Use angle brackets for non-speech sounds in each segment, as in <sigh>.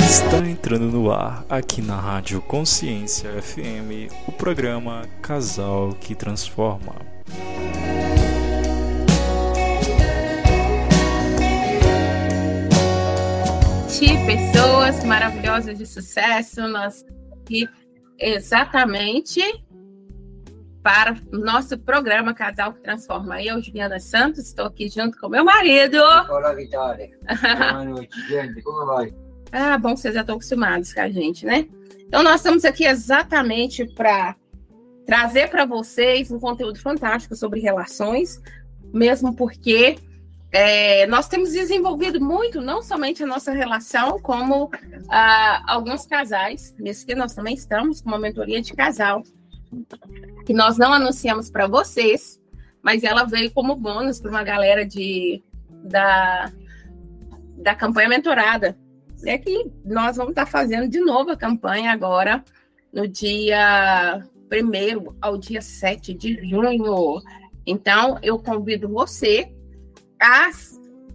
Está entrando no ar, aqui na Rádio Consciência FM, o programa Casal que Transforma. Pessoas maravilhosas de sucesso, nós aqui exatamente para o nosso programa Casal que Transforma. Eu, Juliana Santos, estou aqui junto com meu marido. Olá, Vitória. Boa <laughs> noite, gente. Como vai? Ah, bom, vocês já estão acostumados com a gente, né? Então, nós estamos aqui exatamente para trazer para vocês um conteúdo fantástico sobre relações, mesmo porque é, nós temos desenvolvido muito, não somente a nossa relação, como ah, alguns casais, nesse que nós também estamos com uma mentoria de casal, que nós não anunciamos para vocês, mas ela veio como bônus para uma galera de, da, da campanha mentorada. É que nós vamos estar tá fazendo de novo a campanha agora, no dia 1 ao dia 7 de junho. Então, eu convido você a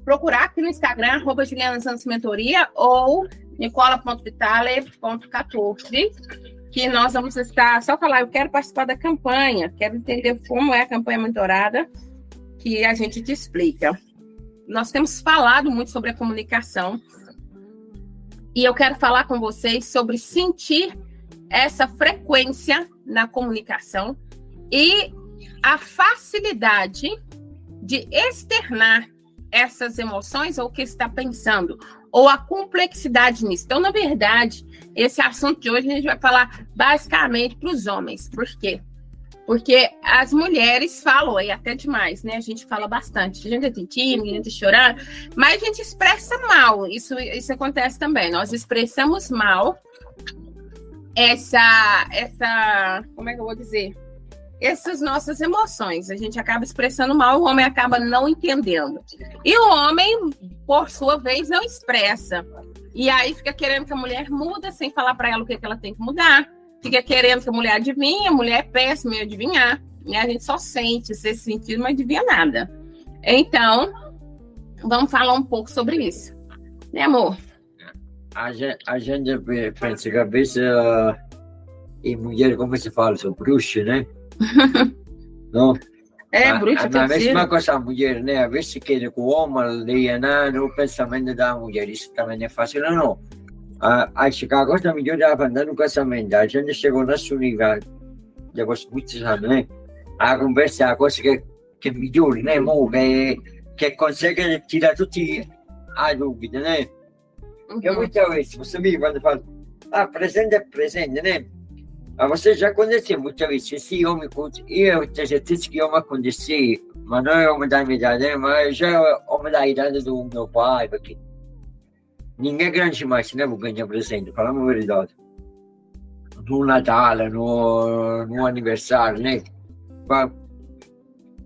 procurar aqui no Instagram, arroba Juliana Santos Mentoria ou nicola.vitale.14 que nós vamos estar, só falar, eu quero participar da campanha, quero entender como é a campanha mentorada, que a gente te explica. Nós temos falado muito sobre a comunicação, e eu quero falar com vocês sobre sentir essa frequência na comunicação e a facilidade de externar essas emoções ou o que está pensando ou a complexidade nisso. Então, na verdade, esse assunto de hoje a gente vai falar basicamente para os homens. Por quê? Porque as mulheres falam, e até demais, né? A gente fala bastante. A gente tem tímido, a gente chorando, mas a gente expressa mal. Isso, isso acontece também. Nós expressamos mal essa, essa, como é que eu vou dizer? Essas nossas emoções. A gente acaba expressando mal, o homem acaba não entendendo. E o homem, por sua vez, não expressa. E aí fica querendo que a mulher muda sem falar para ela o que, que ela tem que mudar. Fica querendo que a mulher adivinhe, a mulher é péssima em adivinhar. E a gente só sente esse sentido, mas adivinha nada. Então, vamos falar um pouco sobre isso. Né, amor? A gente, a gente pensa cabeça e mulher, como se fala, são bruxas, né? <laughs> no? É, bruxa Ma a mesma cosa a mulher, né? A vezes que o homem leia o pensamento da mulher, isso também é fácil, não. A, acho que a coisa melhor é aprender no casamento. A gente chegou nesse nível, depois de muitos anos, né? A conversa é a coisa que, que melhor, né? Que, que consegue tirar tutti a dúvida, né? Porque muitas vezes você me quando fala, ah, presente é presente, né? Ah, você já conheceu muitas vezes esse homem, eu tenho certeza que eu me conheci, mas não é homem da minha idade, mas já é homem da idade do meu pai, porque ninguém é grande mais, né, vou ganhar presente, falando a verdade. No Natal, no, no aniversário, né?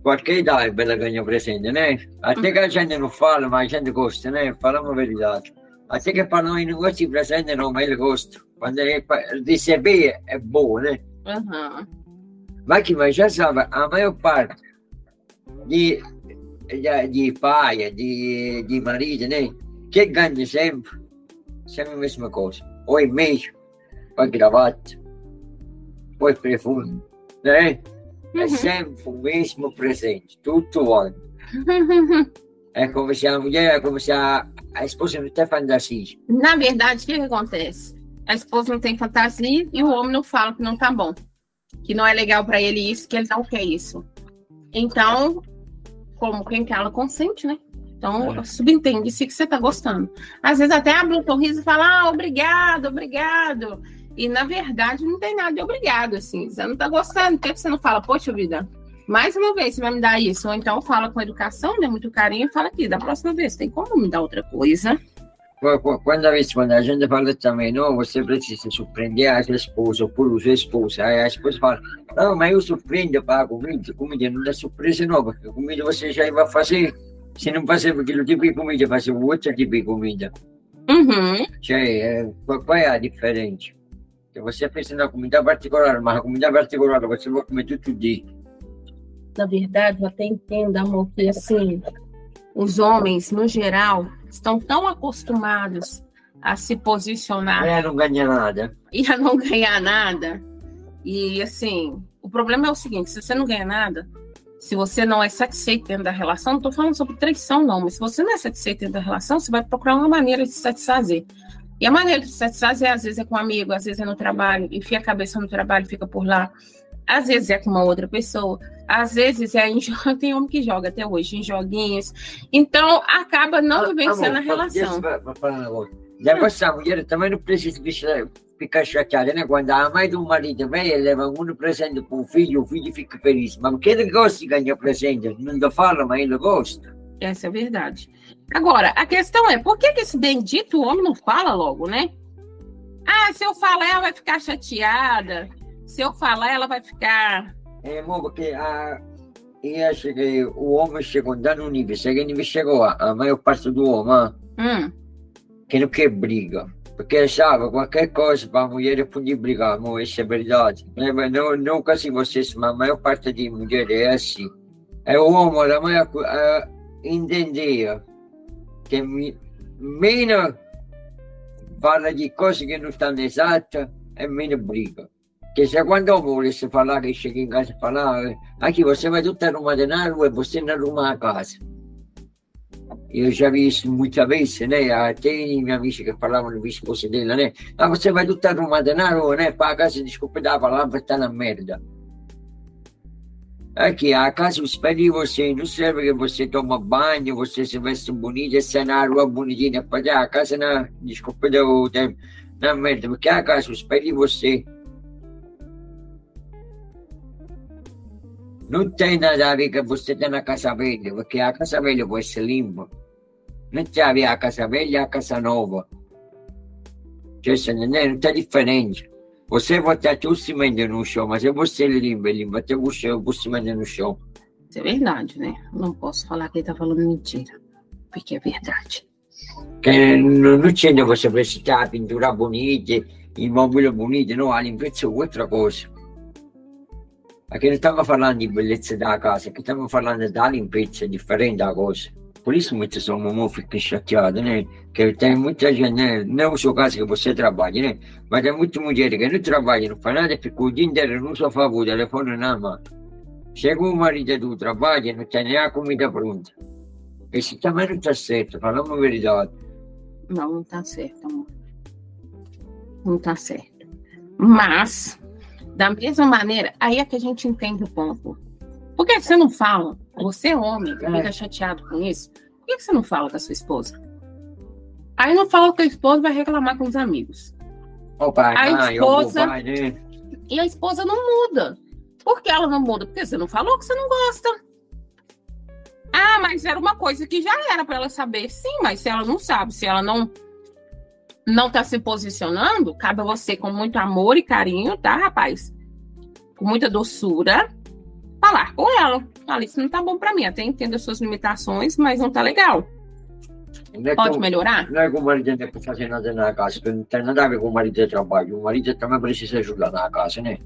Qualquer idade ela ganha presente, né? Até que a gente não fala, mas a gente gosta, né? Falando a verdade. Até nós não gosta de presente, não, mas ele gosta. Quando ele receber é bom, né? Uhum. Mas que mas já sabe, a maior parte de, de, de pai, de, de marido, né? Que ganha sempre, sempre a mesma coisa. Ou e-mail, ou gravata, ou perfume, né? É uhum. sempre o mesmo presente, todo ano. <laughs> É como se a mulher, é como se a, a esposa não tem fantasia. Na verdade, o que, que acontece? a esposa não tem fantasia e o homem não fala que não tá bom, que não é legal para ele isso, que ele não quer isso. Então, como quem cala consente, né? Então, é. subentende-se que você tá gostando. Às vezes até abre um sorriso e fala, ah, obrigado, obrigado. E na verdade não tem nada de obrigado, assim. Você não tá gostando, por que você não fala, poxa vida, mais uma vez você vai me dar isso? Ou então fala com educação, dê muito carinho e fala aqui, da próxima vez, tem como me dar outra coisa? quando a, quando a gente fala também, não, você precisa surpreender a sua esposa, por sua esposa, aí a esposa fala, não, mas eu surpreendo para a comida, comida não é surpresa não, porque comida você já vai fazer, se não fazer aquele tipo de comida, fazer outro tipo de comida. Uhum. Já é, qual é a diferença? Você pensa na comida particular, mas a comida particular você vai comer todo dia. Na verdade, eu até entendo, amor, que assim, os homens, no geral, estão tão acostumados a se posicionar. É, não ganha nada. E a não ganhar nada. E assim, o problema é o seguinte: se você não ganha nada, se você não é satisfeito dentro da relação, não estou falando sobre traição, não, mas se você não é satisfeito dentro da relação, você vai procurar uma maneira de se satisfazer. E a maneira de se satisfazer, às vezes, é com um amigo, às vezes é no trabalho, enfia a cabeça no trabalho, fica por lá. Às vezes é com uma outra pessoa, às vezes é em <laughs> tem homem que joga até hoje em joguinhos. Então acaba não vivenciando a relação. A mulher também não precisa ficar chateada, né? Quando a mãe do marido vem, ele leva um presente para o filho, o filho fica feliz. Mas porque ele gosta de ganhar presente, não fala, mas ele gosta. Essa é a verdade. Agora, a questão é, por que, que esse bendito homem não fala logo, né? Ah, se eu falar, ela vai ficar chateada se eu falar, ela vai ficar. É, amor, porque a, eu cheguei, o homem chegou dando um nível, cheguei nível chegou a, a maior parte do homem, hum. que não quer briga. Porque sabe, qualquer coisa para a mulher poder brigar, amor, isso é verdade. Não, não, não assim vocês, mas a maior parte de mulher é assim. É o homem, a maior a, entender que menos fala de coisas que não estão exatas, é menos briga. Che se quando volesse parlare, che sceglie in casa a parlare, anche você vai tutta a Roma denaro e você na Roma a casa. Eu já vi isso muitas vezes, né? Até minha amici che parlavano di sposi della, né? Ma você vai tutta a Roma denaro, né? Para a casa, desculpa, dá a palavra, tá na merda. Aqui, a casa, os pés de você, não serve que você toma banho, você se veste bonita, sai na rua bonitinha, para a casa, na, desculpa, na merda, porque a casa, os pés de você, Não tem nada a ver que você está na casa velha, porque a casa velha pode ser limpa. Não tem a ver a casa velha e a casa nova. Cioè, não está diferente. Você vai ter tudo cimento no chão, mas é você limpa, limpa até o chão, o cimento no chão. Isso é verdade, né? Não posso falar que ele está falando mentira, porque é verdade. Que não, não tinha você precisar pintura bonita, imóvel bonito, não, a limpeza é outra coisa. Perché non stiamo parlando di bellezza della casa, che stiamo parlando della limpezza, differente da cosa. Per isso muitos são muito ficam chateados, né? Que tem muita gente, né? Não é o seu caso que você trabalha, né? Mas tem muita mulher que não trabalha, não faz nada, fica o dia inteiro no sofá com o telefone na mão. Chega o marido do trabalho e não tem nem a comida pronta. Isso também não está certo, falamos a verdade. Não, não está certo, amor. Não está certo. Mas da mesma maneira, aí é que a gente entende o ponto. Por que você não fala? Você, é homem, que fica chateado com isso, por que você não fala com a sua esposa? Aí não fala com a esposa, vai reclamar com os amigos. O pai, a esposa. E a esposa não muda. Por que ela não muda? Porque você não falou que você não gosta. Ah, mas era uma coisa que já era para ela saber. Sim, mas se ela não sabe, se ela não não está se posicionando, cabe a você, com muito amor e carinho, tá, rapaz? Com muita doçura, falar com ela. Fala, isso não tá bom para mim. Até entendo as suas limitações, mas não tá legal. É Pode melhorar? Não é que o marido tem que fazer nada na casa, porque não tem nada a ver com o marido de trabalho. O marido também precisa ajudar na casa, né?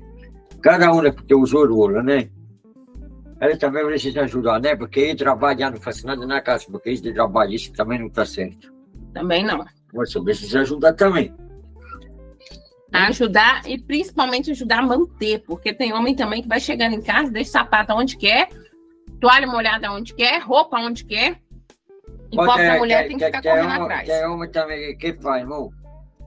Cada um tem o seu rolo, né? Ele também precisa ajudar, né? Porque ele trabalha, não faz nada na casa, porque isso de trabalho, isso também não está certo. Também não. Você precisa ajudar também. Ajudar e principalmente ajudar a manter, porque tem homem também que vai chegando em casa, deixa sapato onde quer, toalha molhada onde quer, roupa onde quer. Enquanto a mulher tem que ficar correndo atrás. Tem homem também que faz, irmão.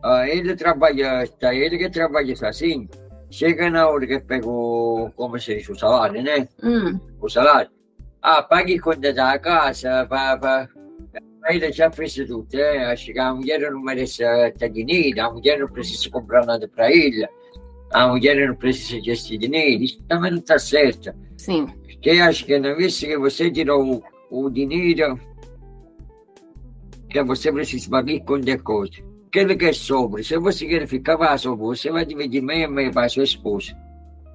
Ah, ele trabalha, tá, ele que trabalha assim, chega na hora que pegou, como se diz, o salário, né? Hum. O salário. Ah, pague conta da casa, para ele já fez tudo. É, acho que a mulher não merece ter dinheiro, a mulher não precisa comprar nada para ele, a mulher não precisa desse dinheiro. Isso também não está certo. Sim. Porque acho que na vez que você tirou o, o dinheiro, que você precisa pagar com decote. Aquele que é sobre, se você quer ficar sobre, você vai dividir meio a meio para a sua esposa.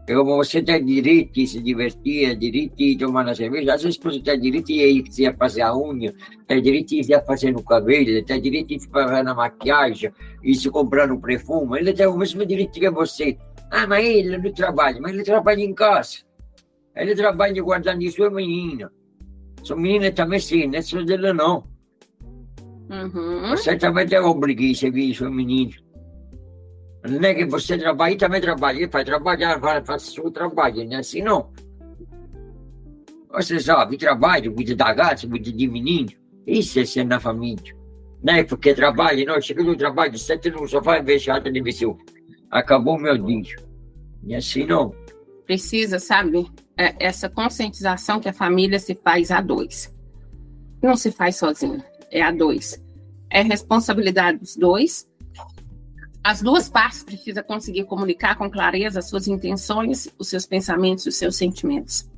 Como você tem direito de se divertir, direito de tomar uma cerveja, às vezes você tem direito de ir fazer a unha, tem direito de ir fazer no cabelo, tem direito de fazer na maquiagem, e se comprar um perfume, ele tem o mesmo direito que você. Ah, mas ele não trabalha, mas ele trabalha em casa. Ele trabalha guardando sua menina. Sua menina também sim, não é só dela não. Uhum. Você também tem obrigação de servir seu menino. Não é que você trabalha e também trabalha, vai trabalhar, vai fazer seu trabalho, não é assim não. Você sabe, trabalho, cuida da gata, cuida de menino. Isso é ser na família. Não é porque trabalha, não. Chega no trabalho, senta no sofá e vê a televisão. Acabou meu dia. E assim não. Precisa, sabe, é essa conscientização que a família se faz a dois. Não se faz sozinho, é a dois. É responsabilidade dos dois. As duas partes precisam conseguir comunicar com clareza as suas intenções, os seus pensamentos, os seus sentimentos.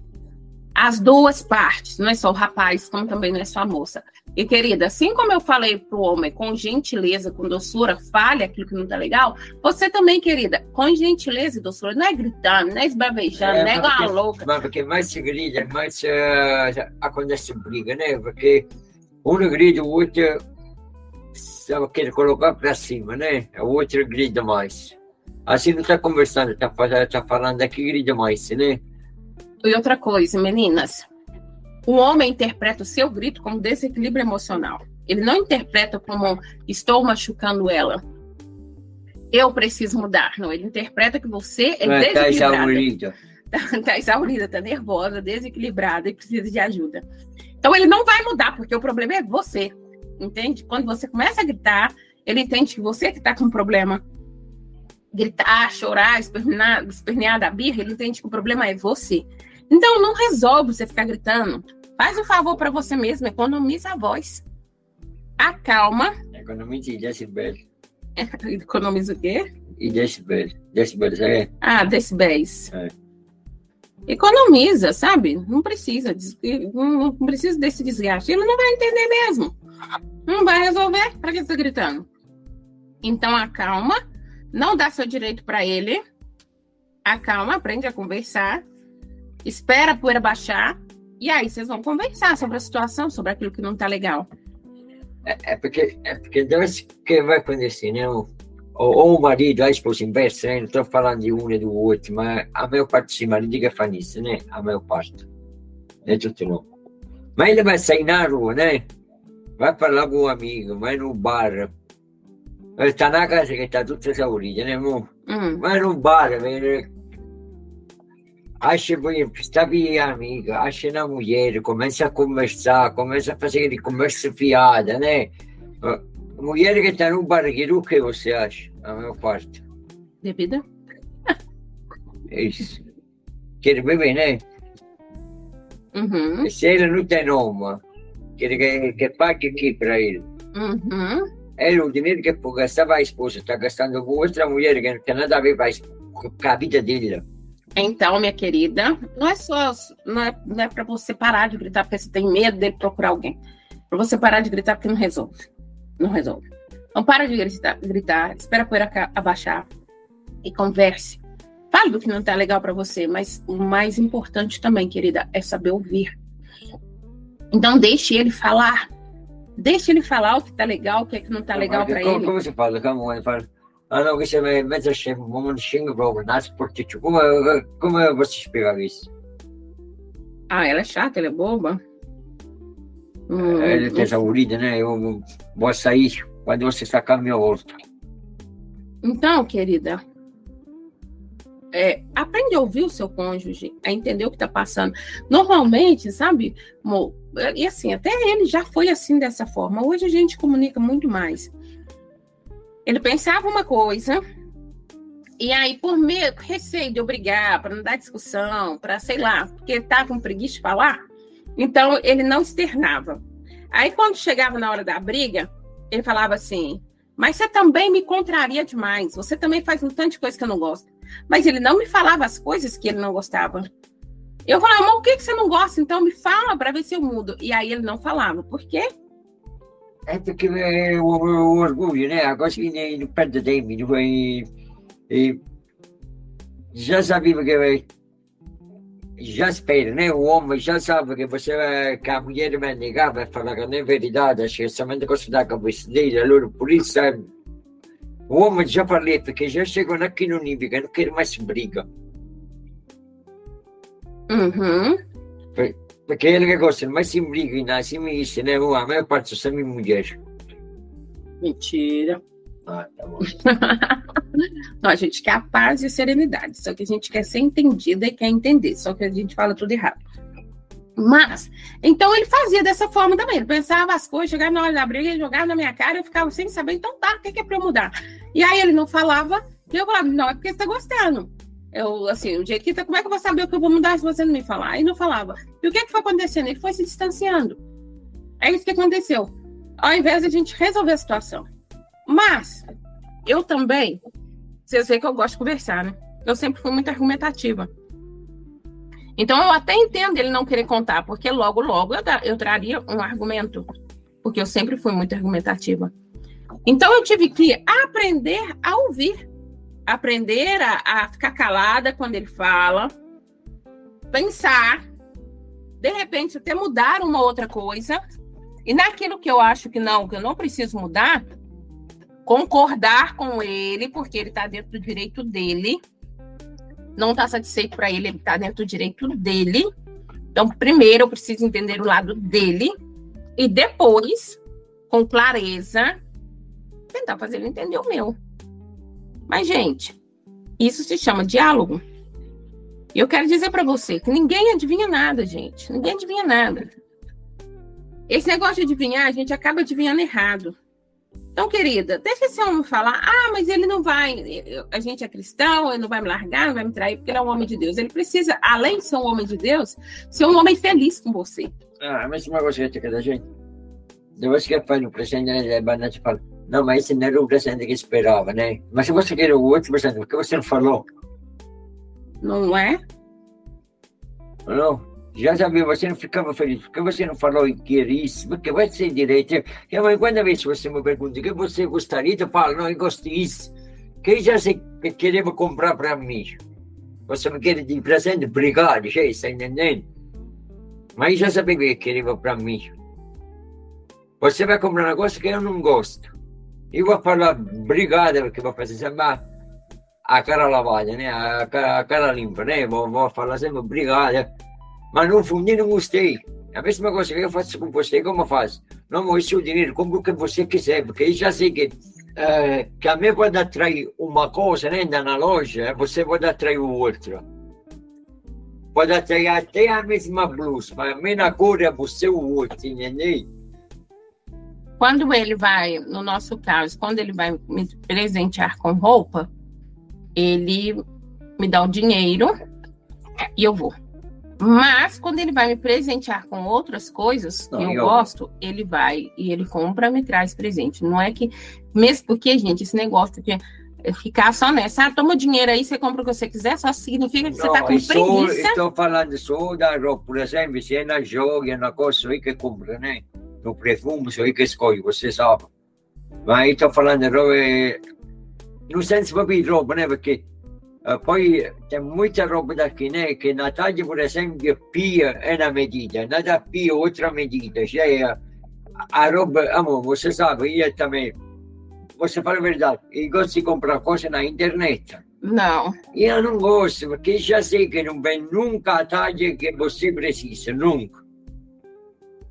As duas partes, não é só o rapaz, como também não é só a moça. E, querida, assim como eu falei para o homem com gentileza, com doçura, fale aquilo que não está legal, você também, querida, com gentileza e doçura, não é gritando, não é esbravejando, é, não é igual a louca. Mas porque mais se grita, mais uh, acontece briga, né? Porque um grita, o outro quer colocar para cima, né? O outro grita mais. Assim não está conversando, está tá falando aqui, grita mais, né? E outra coisa, meninas, o homem interpreta o seu grito como desequilíbrio emocional. Ele não interpreta como estou machucando ela. Eu preciso mudar. Não, ele interpreta que você é Está exaurida. Está tá exaurida, está <laughs> nervosa, desequilibrada e precisa de ajuda. Então ele não vai mudar, porque o problema é você. Entende? Quando você começa a gritar, ele entende que você que está com problema. Gritar, chorar, espernear, espernear da birra, ele entende que o problema é você. Então não resolve você ficar gritando. Faz um favor para você mesmo, economiza a voz. Acalma. Economiza e decibel. <laughs> economiza o quê? E decibel. Decibéis é? Ah, decibéis. É. Economiza, sabe? Não precisa, não precisa desse desgaste. Ele não vai entender mesmo. Não vai resolver. Para que você está gritando? Então acalma, não dá seu direito para ele. Acalma, aprende a conversar, espera a poeira baixar e aí vocês vão conversar sobre a situação, sobre aquilo que não está legal. É, é, porque, é porque Deus que vai acontecer, né? Ou, ou o marido, a esposa inversa, né? Não estou falando de um e do outro, mas a maior parte dos maridos que faz isso, né? A maior parte. É tudo não. Mas ele vai sair na rua, né? Vai falar com um amigo, vai no bar. Está na casa que está tudo exaurida, né, amor? Uhum. Vai no bar, vai acha bem, está bem amiga, acha na mulher, começa a conversar, começa a fazer de conversa fiada, né? A mulher que está no barrigueiro, o que você acha? A maior parte. Bebida? É isso. Quer beber, né? Uhum. Se ele não tem nome, que, que pague aqui para ele. Uhum. Ele, o dinheiro que gastava a esposa, está gastando com outra mulher que não tem nada a ver com a vida dele. Então, minha querida, não é só não é, não é para você parar de gritar porque você tem medo dele procurar alguém. Para você parar de gritar porque não resolve. Não resolve. Então, para de gritar, gritar espera a poeira abaixar e converse. Fale do que não está legal para você, mas o mais importante também, querida, é saber ouvir. Então, deixe ele falar. Deixe ele falar o que está legal, o que, é que não está legal para ele. Como você fala? Como fala? ano que você vai się moment sięgnął nas portyciu. Como, como você explica isso? Ah, ela é chata, ela é boba. Hum, ela tem exaurida, né? Eu vou sair quando você sacar meu rosto. Então, querida, é, aprende a ouvir o seu cônjuge, a entender o que está passando. Normalmente, sabe, amor, e assim, até ele já foi assim dessa forma. Hoje a gente comunica muito mais. Ele pensava uma coisa, e aí, por medo, receio de obrigar, para não dar discussão, para sei lá, porque estava com preguiça de falar, então ele não externava. Aí, quando chegava na hora da briga, ele falava assim: Mas você também me contraria demais, você também faz um tanto de coisa que eu não gosto. Mas ele não me falava as coisas que ele não gostava. Eu falava, mas o que, que você não gosta? Então me fala para ver se eu mudo. E aí ele não falava. Por quê? É porque é, o, o, orgulho, né? Agora que nem não perde tempo. E, já sabia que já espera, né? O homem já sabe que você que a mulher vai negar, vai falar que não é verdade, acho que somente gosta da cabeça dele, allora por isso sabe? O homem já falei, porque já chegou aqui no nível que não quer mais briga. Uhum. Porque ele que gosta, mas se briga, assim me disse, né? A maior parte são minhas mulheres. Mentira. Ah, tá bom. <laughs> Não, a gente quer a paz e a serenidade, só que a gente quer ser entendida e quer entender, só que a gente fala tudo errado. Mas, então ele fazia dessa forma também. Ele pensava as coisas, chegava na hora da briga, ele jogava na minha cara, eu ficava sem saber, então tá, o que é pra eu mudar? E aí ele não falava, e eu falava, não, é porque você tá gostando. Eu, assim, o jeito que tá, como é que eu vou saber o que eu vou mudar se você não me falar? Aí não falava. E o que é que foi acontecendo? Ele foi se distanciando. É isso que aconteceu. Ao invés de a gente resolver a situação. Mas, eu também, vocês veem que eu gosto de conversar, né? Eu sempre fui muito argumentativa. Então, eu até entendo ele não querer contar, porque logo, logo eu, eu traria um argumento. Porque eu sempre fui muito argumentativa. Então, eu tive que aprender a ouvir. Aprender a, a ficar calada quando ele fala. Pensar. De repente, até mudar uma outra coisa. E naquilo que eu acho que não, que eu não preciso mudar, concordar com ele, porque ele está dentro do direito dele. Não está satisfeito para ele, ele está dentro do direito dele. Então, primeiro eu preciso entender o lado dele e depois, com clareza, tentar fazer ele entender o meu. Mas, gente, isso se chama diálogo. E eu quero dizer para você que ninguém adivinha nada, gente. Ninguém adivinha nada. Esse negócio de adivinhar, a gente acaba adivinhando errado. Então, querida, deixa esse homem falar. Ah, mas ele não vai. A gente é cristão, ele não vai me largar, não vai me trair, porque ele é um homem de Deus. Ele precisa, além de ser um homem de Deus, ser um homem feliz com você. Ah, mas uma coisa que da gente. Depois que faz o presente, né, a te fala: Não, mas esse não era o presente que esperava, né? Mas se você quer o outro presente, por que você não falou? Não é? Não. Já sabia, você não ficava feliz, porque você não falou que queria isso, porque vai ser direito. E mas quando vez você me pergunta o que você gostaria, eu falo, não, eu gosto disso. Que já que queria comprar para mim. Você me quer de presente, obrigado, já está entendendo? Mas já sabia que queria para mim. Você vai comprar um negócio que eu não gosto. Eu vou falar obrigado, porque vou fazer sempre a cara lavada, né? A cara, a cara limpa, né? Vou, vou falar sempre obrigado mas no fundo não gostei. A mesma coisa que eu faço com você, como eu faço? Não, é o dinheiro, compra o que você quiser, porque eu já sei que, uh, que a mim pode atrair uma coisa né, na loja, você pode atrair outra. Pode atrair até a mesma blusa, mas a mesma cor é você o outro, entendeu? Quando ele vai, no nosso caso, quando ele vai me presentear com roupa, ele me dá o dinheiro e eu vou. Mas quando ele vai me presentear com outras coisas que eu, eu gosto, ele vai e ele compra, me traz presente. Não é que mesmo porque, gente, esse negócio de ficar só nessa, ah, toma dinheiro aí, você compra o que você quiser, só significa que não, você tá com preguiça. Estou falando só da roupa, por exemplo, se é na joga, é na coisa aí que compra, né? No perfume, isso aí que escolhe, você sabe. Mas estou falando de roupa, no senso di roupa, né? Perché Uh, poi c'è molta roba da né? che na taglia per esempio P è una medida, na da P outra medida, cioè a, a roba, amor, você sabe, eu também, você fala a verdade, eu gosto de comprar coisa na internet. Não. Eu não gosto, porque já sei que não vem nunca a taglia que você precisa, nunca.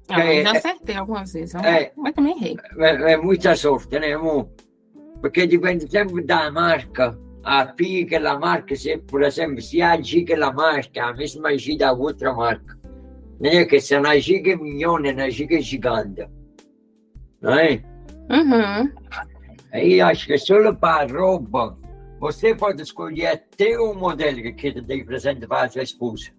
Ah, é, já acertei algumas vezes, é, mas também errei. É, é muita sorte, né, amor? Porque dipende sempre da marca aqui aquela marca, se, por exemplo, se agir aquela marca, a mesma agir da outra marca. Né? Que se não que é milhões, não agir que é gigante. Não é? Uhum. Aí acho que só para roupa, você pode escolher até um modelo que quer dar presente para a sua esposa.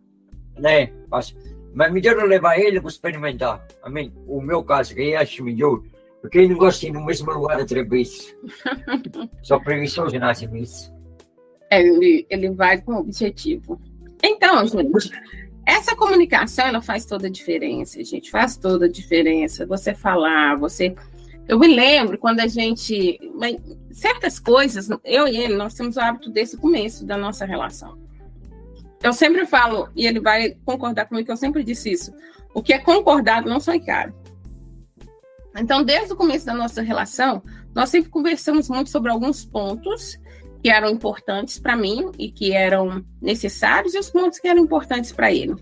Né? Mas, mas melhor levar ele para experimentar. A mim, o meu caso, que eu acho melhor, porque eu não ir no mesmo lugar três vezes. <laughs> Sou preguiçoso nasce nisso. É, ele, ele vai com objetivo. Então, gente, essa comunicação ela faz toda a diferença, gente. Faz toda a diferença. Você falar, você. Eu me lembro quando a gente. Certas coisas, eu e ele, nós temos o hábito desse começo da nossa relação. Eu sempre falo, e ele vai concordar comigo, que eu sempre disse isso. O que é concordado não sai caro. Então, desde o começo da nossa relação, nós sempre conversamos muito sobre alguns pontos que eram importantes para mim e que eram necessários e os pontos que eram importantes para ele.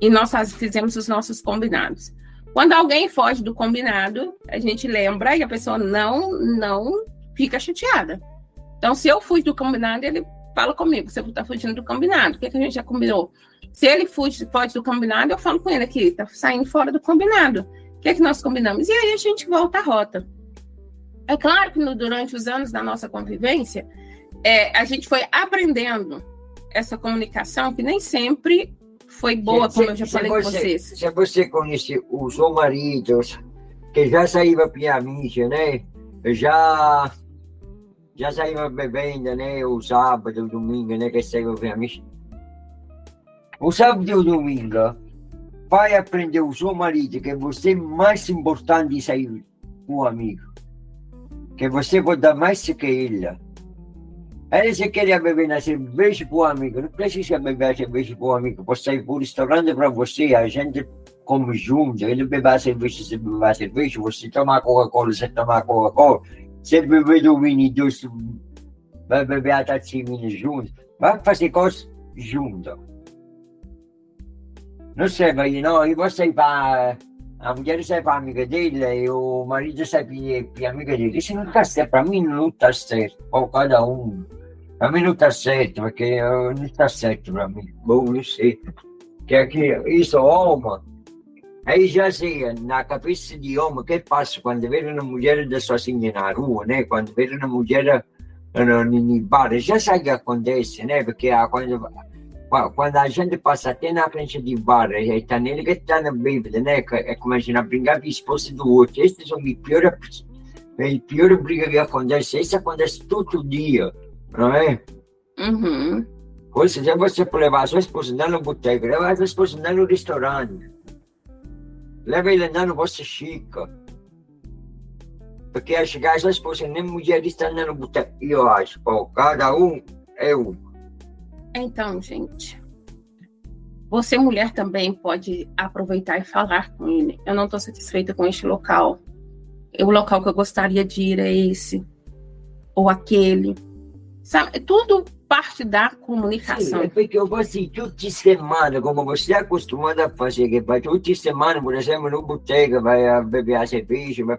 e nós fizemos os nossos combinados. Quando alguém foge do combinado, a gente lembra e a pessoa não, não fica chateada. Então, se eu fui do combinado, ele fala comigo, você está fugindo do combinado, o que, que a gente já combinou? Se ele foge, foge do combinado, eu falo com ele aqui, está saindo fora do combinado. O que, que nós combinamos? E aí a gente volta à rota. É claro que no, durante os anos da nossa convivência, é, a gente foi aprendendo essa comunicação que nem sempre foi boa, se, como eu já falei você, com vocês. Se você conhece os maridos que já saíram para a mídia, né? Já já saíram bebendo, né? O sábado, o domingo, né? Que saíram para a. O sábado e o domingo, vai aprender o seu marido que você é mais importante sair com um amigo. Que você dar mais que ele Aí você queria beber na cerveja para o amigo, não precisa beber a cerveja para o amigo, pode sair para o restaurante para você, a gente come junto, ele bebe a cerveja, você bebe a cerveja, você toma Coca-Cola, você toma Coca-Cola, você bebe do vinho doce, vai beber a tacinha junto, vai fazer coisas junto. Não sei, vai, não, e você para a mulher sai para amiga dele e o marido sai para amiga dele. Isso não está certo, para mim não está certo, para cada um. Para mim não está certo, porque não está certo para mim. Bom, não sei. Que que isso, homem, aí já sei, na cabeça de homem, o que passa quando vê uma mulher da sozinha na rua, né? Quando vê uma mulher no, no bar, já sabe o que acontece, né? Porque quando, quando a gente passa até na frente de bar, e está nele que está na bebida, né? É como a gente brincar com a esposa do outro. Esses são a pior, a pior briga que acontece. Isso acontece todo dia não é? Uhum. Ou seja, você pode levar a sua esposa no boteco, levar a sua esposa no restaurante, leva ele no você chica. Porque a chegar a sua esposa nem mulher está no boteco. E eu acho, cada um é um. Então, gente, você, mulher, também pode aproveitar e falar com ele. Eu não estou satisfeita com este local. O local que eu gostaria de ir é esse, ou aquele. Sabe? É tudo parte da comunicação. Sim, é porque eu assim, toda semana, como você é acostumado a fazer, que vai toda semana, por exemplo, no boteco, vai beber a cerveja, vai...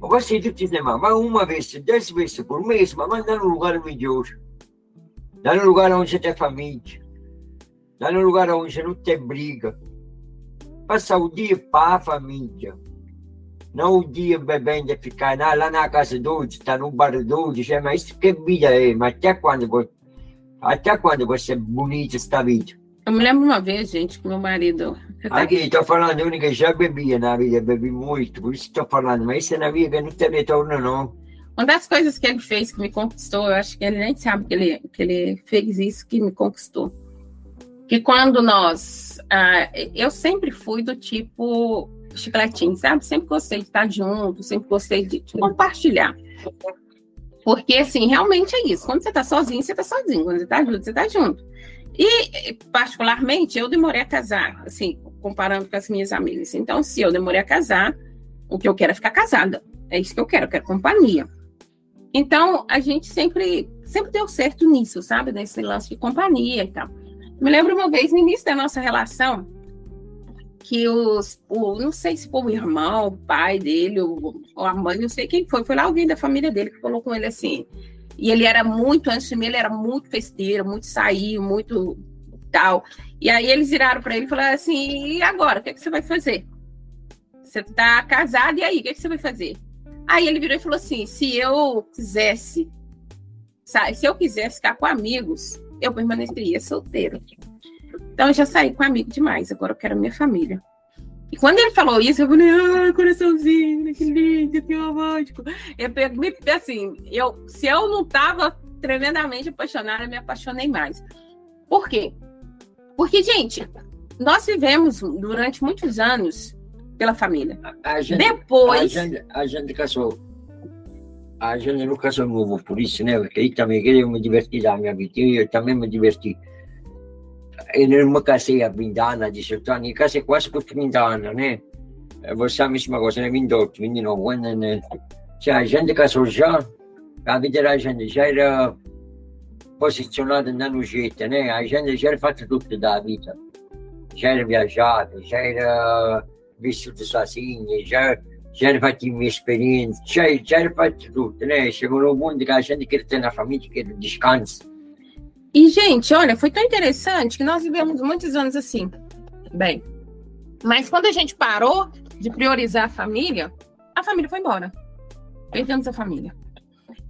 Você toda semana, vai uma vez, dez vezes por mês, mas manda num lugar melhor. Dá num lugar onde você tem família. Dá num lugar onde não tem briga. Passa o dia para a família. Não o dia bebendo, ficar lá, lá na casa do outro, está no bar do outro, mas isso que vida é, mas até quando, até quando você é bonita esta vida? Eu me lembro uma vez, gente, com meu marido. Tá... Aqui, estou falando, eu que já bebia na vida, bebi muito, por isso estou falando, mas isso é na vida não tem retorno, não. Uma das coisas que ele fez que me conquistou, eu acho que ele nem sabe que ele, que ele fez isso que me conquistou. Que quando nós. Ah, eu sempre fui do tipo chicletinho, sabe? Sempre gostei de estar junto, sempre gostei de compartilhar. Porque, assim, realmente é isso. Quando você está sozinho, você está sozinho. Quando você está junto, você está junto. E, particularmente, eu demorei a casar, assim, comparando com as minhas amigas. Então, se eu demorei a casar, o que eu quero é ficar casada. É isso que eu quero, eu quero companhia. Então, a gente sempre, sempre deu certo nisso, sabe? Nesse lance de companhia e tal. Me lembro uma vez, no início da nossa relação, que os, o, não sei se foi o irmão, o pai dele, ou, ou a mãe, não sei quem foi, foi lá alguém da família dele que falou com ele assim. E ele era muito, antes de mim, ele era muito festeiro, muito sair, muito tal. E aí eles viraram para ele e falaram assim: e agora? O que, é que você vai fazer? Você está casado, e aí? O que, é que você vai fazer? Aí ele virou e falou assim: se eu quisesse, sabe, se eu quisesse ficar com amigos, eu permaneceria solteiro. Então eu já saí com amigo demais, agora eu quero minha família. E quando ele falou isso, eu falei, ai, coraçãozinho, que lindo, que romântico. Eu, assim, eu, se eu não estava tremendamente apaixonada, eu me apaixonei mais. Por quê? Porque, gente, nós vivemos durante muitos anos pela família. A, gente, Depois. A gente, a gente casou. A gente não casou novo por isso, né? Porque aí também eu me diverti da minha vida. Eu também me diverti eu não me casei a 20 anni, a 18 anni, casei quase por 30 anni, né? Você a mesma coisa, né? 28, 29, quando, né? Cioè, a gente casou já, a vida da gente já era posicionada no jeito, né? A gente já era fatta tutto da vida. já era viajado, já era visto sozinho, já, já era minha experiência, já, já era para tudo, né? Chegou no mundo que a gente quer ter na família, quer descanso. E, gente, olha, foi tão interessante que nós vivemos muitos anos assim. Bem, mas quando a gente parou de priorizar a família, a família foi embora. Perdemos a família.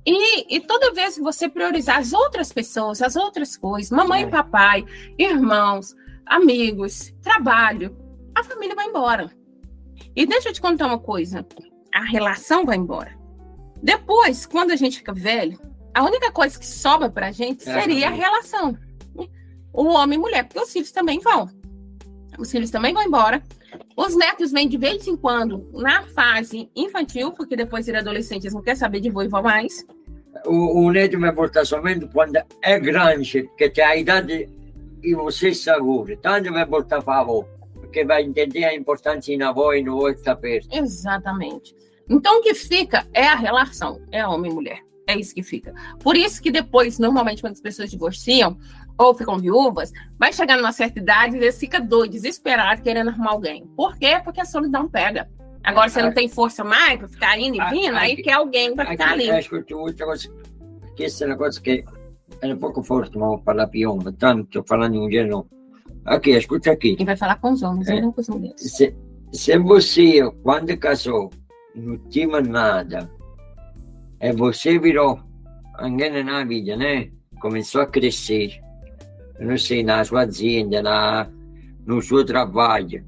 E, e, toda vez que você priorizar as outras pessoas, as outras coisas, mamãe é. e papai, irmãos, amigos, trabalho, a família vai embora. E deixa eu te contar uma coisa: a relação vai embora. Depois, quando a gente fica velho, a única coisa que sobra pra gente é, seria a relação. O homem e mulher, porque os filhos também vão. Os filhos também vão embora. Os netos vêm de vez em quando na fase infantil, porque depois de adolescente eles não querem saber de vô e mais. O, o neto vai voltar somente quando é grande, porque tem a idade e você segura. Tanto vai voltar para a avó, porque vai entender a importância na avó e no outro perto. Exatamente. Então o que fica é a relação, é homem e mulher. É isso que fica. Por isso que depois, normalmente, quando as pessoas divorciam ou ficam viúvas, vai chegar numa certa idade e eles ficam doidos, desesperados, querendo arrumar alguém. Por quê? Porque a solidão pega. Agora você não tem força mais para ficar indo e vindo, aí quer alguém para ficar ali. Acho que outra coisa, que esse negócio que é um pouco forte, mas vou falar pior, tanto estou falando em mulher não. Aqui, escuta aqui. E vai falar com os homens, é. não com os mulheres. Se, se você, quando casou, não tinha nada, e você virou na vida, né? Começou a crescer, não sei, na sua azienda, na, no seu trabalho,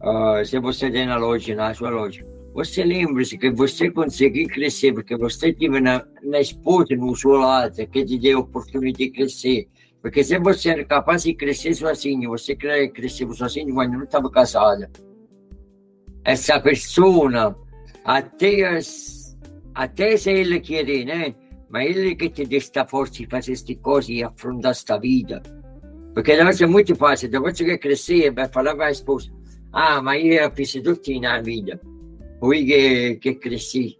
uh, se você tem na loja, na sua loja. Você lembra-se que você conseguiu crescer porque você teve na, na esposa no seu lado que te deu a oportunidade de crescer. Porque se você era capaz de crescer sozinho, você cresceu sozinho quando não estava casada. Essa pessoa, até as até se ele querer, né? Mas ele que te dá esta força de fazer esta coisa e afrontar esta vida. Porque deve ser muito fácil, depois que crescer, vai falar para a esposa, ah, mas eu fiz tudo na vida, foi que, que cresci.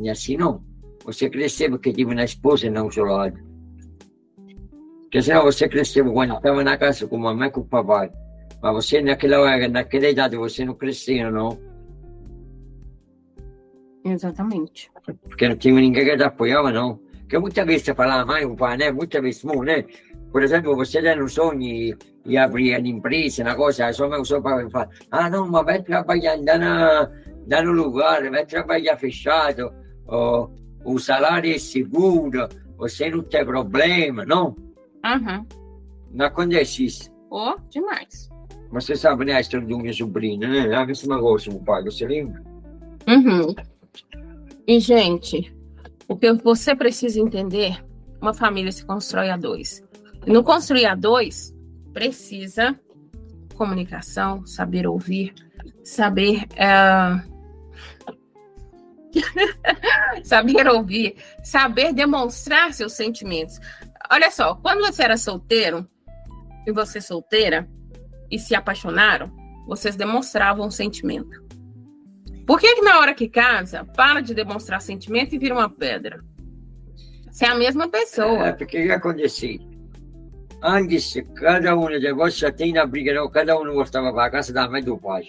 E assim não. Você cresceu porque tive uma esposa não seu lado. Porque senão você cresceu quando estava na casa com a mamãe e com o papai. Mas você naquela, naquela idade você não cresceu, não. Exatamente. Porque não tinha ninguém que te apoiava, não. Porque muitas vezes você fala, mãe, o pai, né? Muitas vezes, né? Por exemplo, você tem um sonho e, e abrir uma empresa, uma coisa, só meu sonho para falar, ah, não, mas vai trabalhar na, na, no lugar, vai trabalhar fechado, oh, o salário é seguro, você não tem problema, não? Uhum. Não acontece isso. Oh, demais. Você sabe, né, a história do meu sobrinho, né? A mesma coisa, meu pai, você lembra? Uhum. E, gente, o que você precisa entender, uma família se constrói a dois. E no construir a dois, precisa comunicação, saber ouvir, saber. É... <laughs> saber ouvir, saber demonstrar seus sentimentos. Olha só, quando você era solteiro e você solteira e se apaixonaram, vocês demonstravam um sentimento. Por que, que na hora que casa, para de demonstrar sentimento e vira uma pedra? Você é a mesma pessoa. É, porque já aconteceu. Antes, cada um de negócio já tem na briga, não, cada um gostava para a casa da mãe do pai.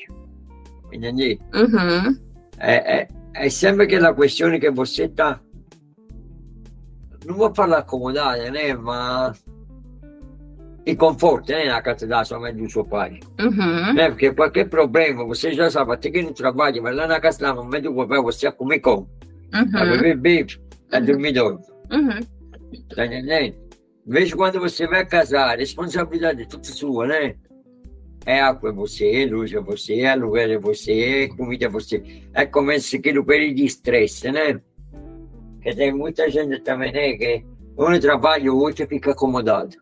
Entendeu? Uhum. É, é, é sempre aquela questão que você está. Não vou falar acomodada, né? Mas e conforto né, na casa da sua mãe e do seu pai. Uhum. Né? Porque qualquer problema, você já sabe, tem que no trabalho, mas lá na casa da mamãe do papai você vai comer como? Uhum. Vai beber bem, vai dormir doido. Uhum. Tá entendendo? Veja quando você vai casar, a responsabilidade é tudo sua, né? É água é você, luz é você, aluguel é você, comida é você. É começa aquele período de estresse, né? Porque tem muita gente também, né? Que um trabalha, o outro fica acomodado.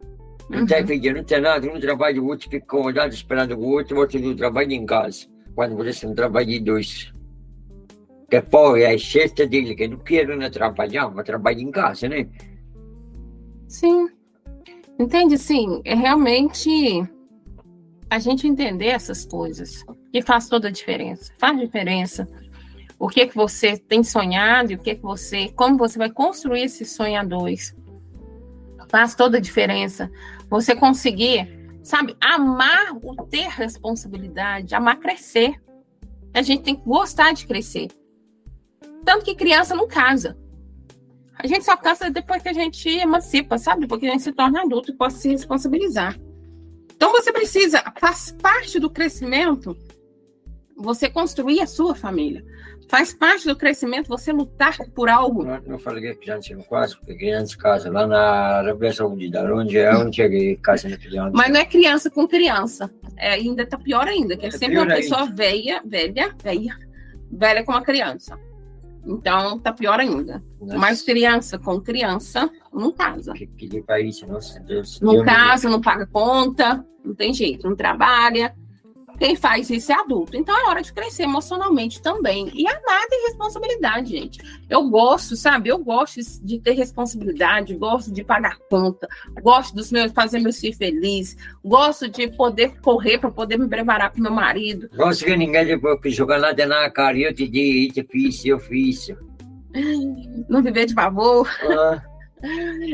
Não tem vídeo, não tem nada, um trabalho, outro fica acomodado esperando o outro, o outro não trabalha em casa. Quando você não trabalha em dois. Que pô, é a sexta dele, que não quero não trabalhar, mas trabalha em casa, né? Sim. Entende? Sim, é realmente a gente entender essas coisas que faz toda a diferença. Faz diferença. O que que você tem sonhado e o que que você, como você vai construir esse sonho a dois. Faz toda a diferença. Você conseguir Sabe? Amar o ter responsabilidade, amar crescer. A gente tem que gostar de crescer. Tanto que criança não casa. A gente só casa depois que a gente emancipa, sabe? Depois que a gente se torna adulto e pode se responsabilizar. Então você precisa, faz parte do crescimento, você construir a sua família. Faz parte do crescimento você lutar por algo. Não, falei que criança não casa, porque criança casa lá na Arábia Saudita, onde é onde é casa na criança. Mas não é criança com criança. É, ainda tá pior ainda, que é, é sempre uma pessoa ainda. velha, velha, velha, velha com uma criança. Então tá pior ainda. Nossa. Mas criança com criança não casa. Que, que país, nossa Deus. Não casa, não paga conta, não tem jeito, não trabalha. Quem faz isso é adulto. Então é hora de crescer emocionalmente também. E amar tem responsabilidade, gente. Eu gosto, sabe? Eu gosto de ter responsabilidade, gosto de pagar conta, gosto dos meus fazer meu filho feliz, gosto de poder correr para poder me preparar com meu marido. Gosto que ninguém jogar nada na cara eu te digo, fiz, eu fiz. Não viver de favor. Ah.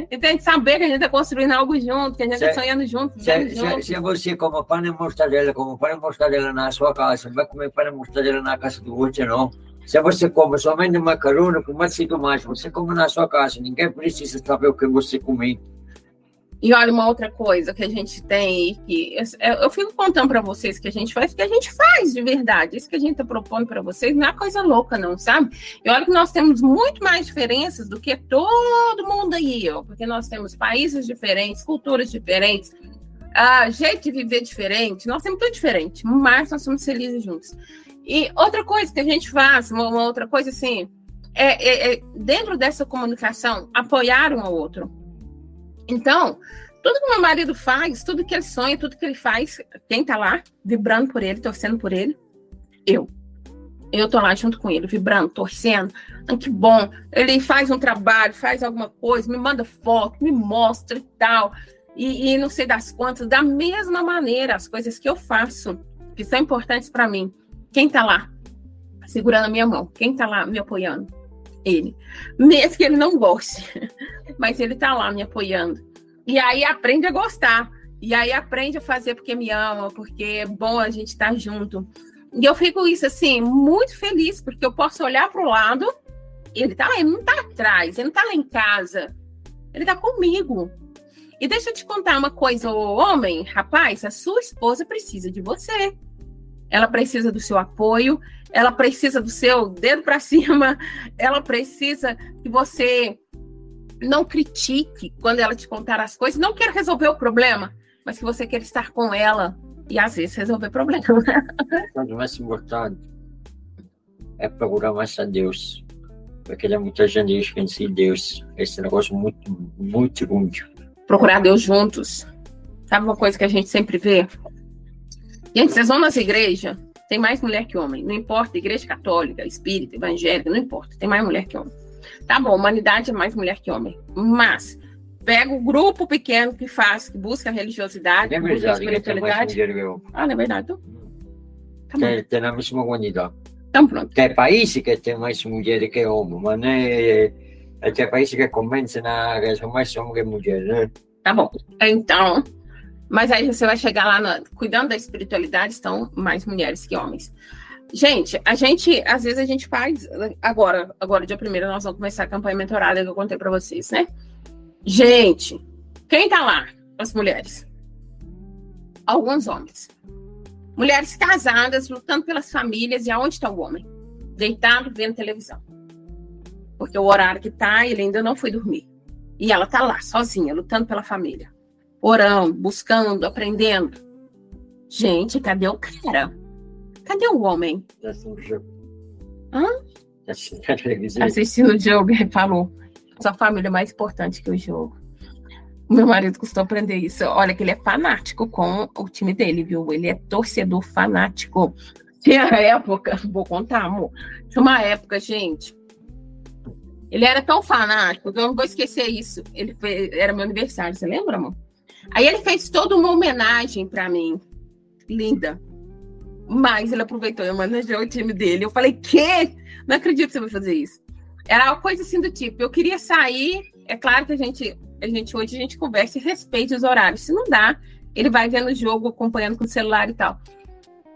E tem que saber que a gente está construindo algo junto, que a gente está sonhando junto. Se, se, se, você come pão e mortadela, como pão e mortadela na sua casa, não vai comer pão e mortadela na casa do outro, não. Se você come somente macarrão com mais e tomate, você come na sua casa, ninguém precisa saber o que você come. E olha, uma outra coisa que a gente tem, que eu, eu fico contando para vocês que a gente faz, que a gente faz de verdade. Isso que a gente está propondo para vocês não é coisa louca, não, sabe? E olha que nós temos muito mais diferenças do que todo mundo aí, ó, porque nós temos países diferentes, culturas diferentes, jeito de viver diferente, nós temos tudo diferente, mas nós somos felizes juntos. E outra coisa que a gente faz, uma, uma outra coisa assim, é, é, é dentro dessa comunicação, apoiar um ao outro então, tudo que meu marido faz, tudo que ele sonha, tudo que ele faz, quem tá lá vibrando por ele, torcendo por ele? Eu. Eu tô lá junto com ele, vibrando, torcendo. Ah, que bom. Ele faz um trabalho, faz alguma coisa, me manda foto, me mostra e tal. E, e não sei das quantas, da mesma maneira, as coisas que eu faço, que são importantes para mim. Quem tá lá segurando a minha mão? Quem tá lá me apoiando? Ele. Mesmo que ele não goste. <laughs> Mas ele tá lá me apoiando. E aí aprende a gostar. E aí aprende a fazer porque me ama, porque é bom a gente estar tá junto. E eu fico isso assim, muito feliz, porque eu posso olhar para o lado, ele tá lá, ele não tá atrás, ele não tá lá em casa. Ele tá comigo. E deixa eu te contar uma coisa, homem, rapaz, a sua esposa precisa de você. Ela precisa do seu apoio, ela precisa do seu dedo para cima, ela precisa que você não critique quando ela te contar as coisas, não quer resolver o problema, mas que você quer estar com ela e às vezes resolver problema. O mais importante é procurar mais a Deus, porque ele é muita gente si Deus, esse negócio muito, muito ruim. Procurar Deus juntos. Sabe uma coisa que a gente sempre vê? Gente, vocês vão nas igrejas, tem mais mulher que homem. Não importa, igreja católica, espírita, evangélica, não importa. Tem mais mulher que homem. Tá bom, humanidade é mais mulher que homem. Mas pega o grupo pequeno que faz, que busca a religiosidade, é busca a espiritualidade. Ah, não é verdade? Então, tá tem, tem a mesma quantidade. Então pronto. Tem países que tem mais mulheres que homens, mas é, é, tem países que convencem a, que são mais homens que mulheres, né? Tá bom. Então, mas aí você vai chegar lá, cuidando da espiritualidade, estão mais mulheres que homens. Gente, a gente, às vezes a gente faz, agora, agora dia primeiro nós vamos começar a campanha mentorada que eu contei para vocês, né? Gente, quem tá lá? As mulheres. Alguns homens. Mulheres casadas, lutando pelas famílias, e aonde está o homem? Deitado, vendo televisão. Porque o horário que tá, ele ainda não foi dormir. E ela tá lá, sozinha, lutando pela família orando, buscando, aprendendo. Gente, cadê o cara? Cadê o homem? Assistindo o jogo. Hã? Assistindo <laughs> o jogo, ele falou. Sua família é mais importante que o jogo. Meu marido custou aprender isso. Olha, que ele é fanático com o time dele, viu? Ele é torcedor fanático. Tinha época, vou contar, amor. Tinha uma época, gente. Ele era tão fanático que eu não vou esquecer isso. Ele fez, era meu aniversário, você lembra, amor? Aí ele fez toda uma homenagem para mim. Linda. Mas ele aproveitou e homenageou o time dele. Eu falei, que? Não acredito que você vai fazer isso. Era uma coisa assim do tipo, eu queria sair. É claro que a gente, a gente hoje a gente conversa e respeite os horários. Se não dá, ele vai vendo o jogo, acompanhando com o celular e tal.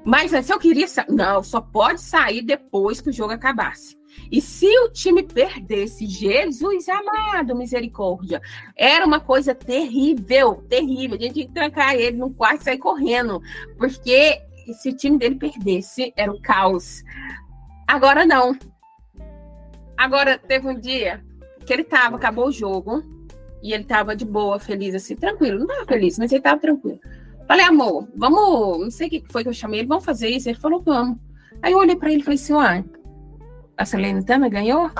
Mas se eu queria. Não, só pode sair depois que o jogo acabasse. E se o time perdesse, Jesus amado, misericórdia, era uma coisa terrível, terrível. A gente tinha que trancar ele no quarto e sair correndo, porque se o time dele perdesse, era o caos. Agora não. Agora teve um dia que ele tava, acabou o jogo, e ele tava de boa, feliz, assim, tranquilo. Não tava feliz, mas ele tava tranquilo. Falei, amor, vamos, não sei o que foi que eu chamei ele, vamos fazer isso. Ele falou, vamos. Aí eu olhei para ele e falei assim, a Selenitana ganhou?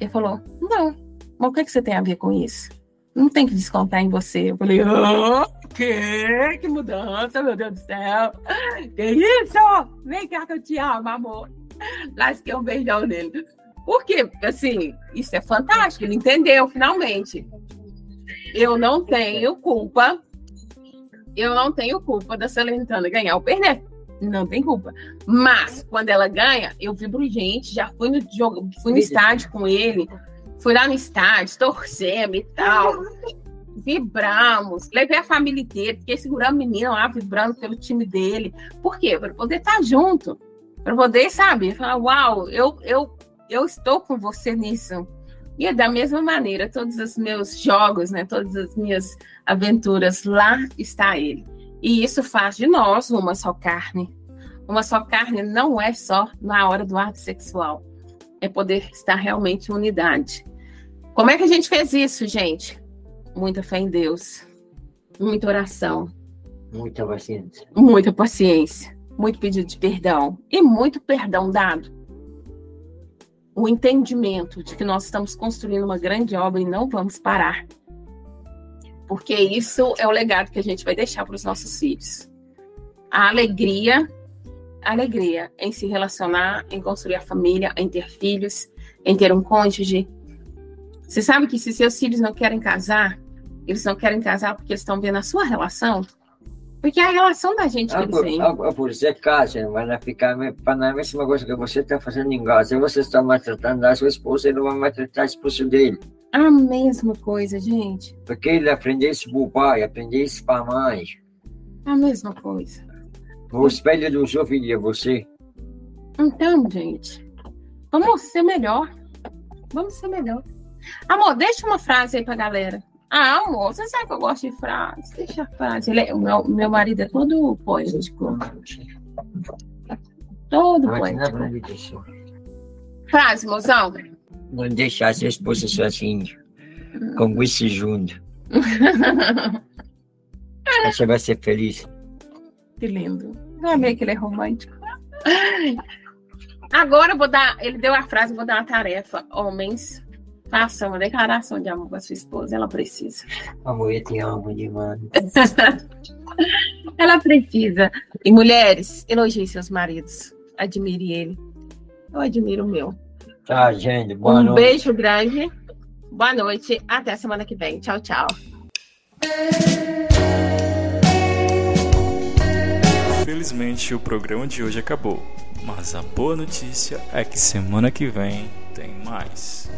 Ele falou, não. Mas o que, é que você tem a ver com isso? Não tem que descontar em você. Eu falei, oh, que? Que mudança, meu Deus do céu. Que isso? Vem cá que eu te amo, amor. Lasquei um beijão nele. Por quê? Assim, isso é fantástico. Ele entendeu, finalmente. Eu não tenho culpa eu não tenho culpa da Salernitana ganhar ou perder. Não tem culpa. Mas, quando ela ganha, eu vibro gente, já fui no jogo, fui no estádio com ele, fui lá no estádio, torcemos e tal. Vibramos, levei a família inteira, fiquei segurando o menino lá, vibrando pelo time dele. Por quê? Para poder estar junto. Para poder, sabe, falar, uau, eu, eu, eu estou com você nisso. E é da mesma maneira, todos os meus jogos, né, todas as minhas aventuras, lá está ele. E isso faz de nós uma só carne. Uma só carne não é só na hora do ato sexual, é poder estar realmente em unidade. Como é que a gente fez isso, gente? Muita fé em Deus, muita oração, muita paciência, muita paciência, muito pedido de perdão e muito perdão dado o entendimento de que nós estamos construindo uma grande obra e não vamos parar. Porque isso é o legado que a gente vai deixar para os nossos filhos. A alegria, a alegria em se relacionar, em construir a família, em ter filhos, em ter um cônjuge. Você sabe que se seus filhos não querem casar, eles não querem casar porque eles estão vendo a sua relação, porque é a relação da gente que eles têm. Por ser casa, vai ficar para a mesma coisa que você está fazendo em casa. Você está maltratando a sua esposa, ele vai maltratar a esposa dele. A mesma coisa, gente. Porque ele aprendeu isso para o pai, aprendeu isso para a mãe. A mesma coisa. O espelho do seu filho é você. Então, gente, vamos ser melhor. Vamos ser melhor. Amor, deixa uma frase aí pra galera. Ah, amor, você sabe que eu gosto de frase. Deixa a frase. Ele é, meu, meu marido é todo poético. Todo poético. Frase, mozão. Não deixar sua esposa sozinha. Com isso junto. <laughs> Você vai ser feliz. Que lindo. Eu amei que ele é romântico. Agora eu vou dar. Ele deu a frase, eu vou dar uma tarefa. Homens, Faça uma declaração de amor para sua esposa, ela precisa. Amor, eu te amo demais. <laughs> ela precisa. E mulheres, elogie seus maridos. Admire ele. Eu admiro o meu. Tá, gente. Boa um noite. beijo grande. Boa noite. Até semana que vem. Tchau, tchau. Infelizmente, o programa de hoje acabou. Mas a boa notícia é que semana que vem tem mais.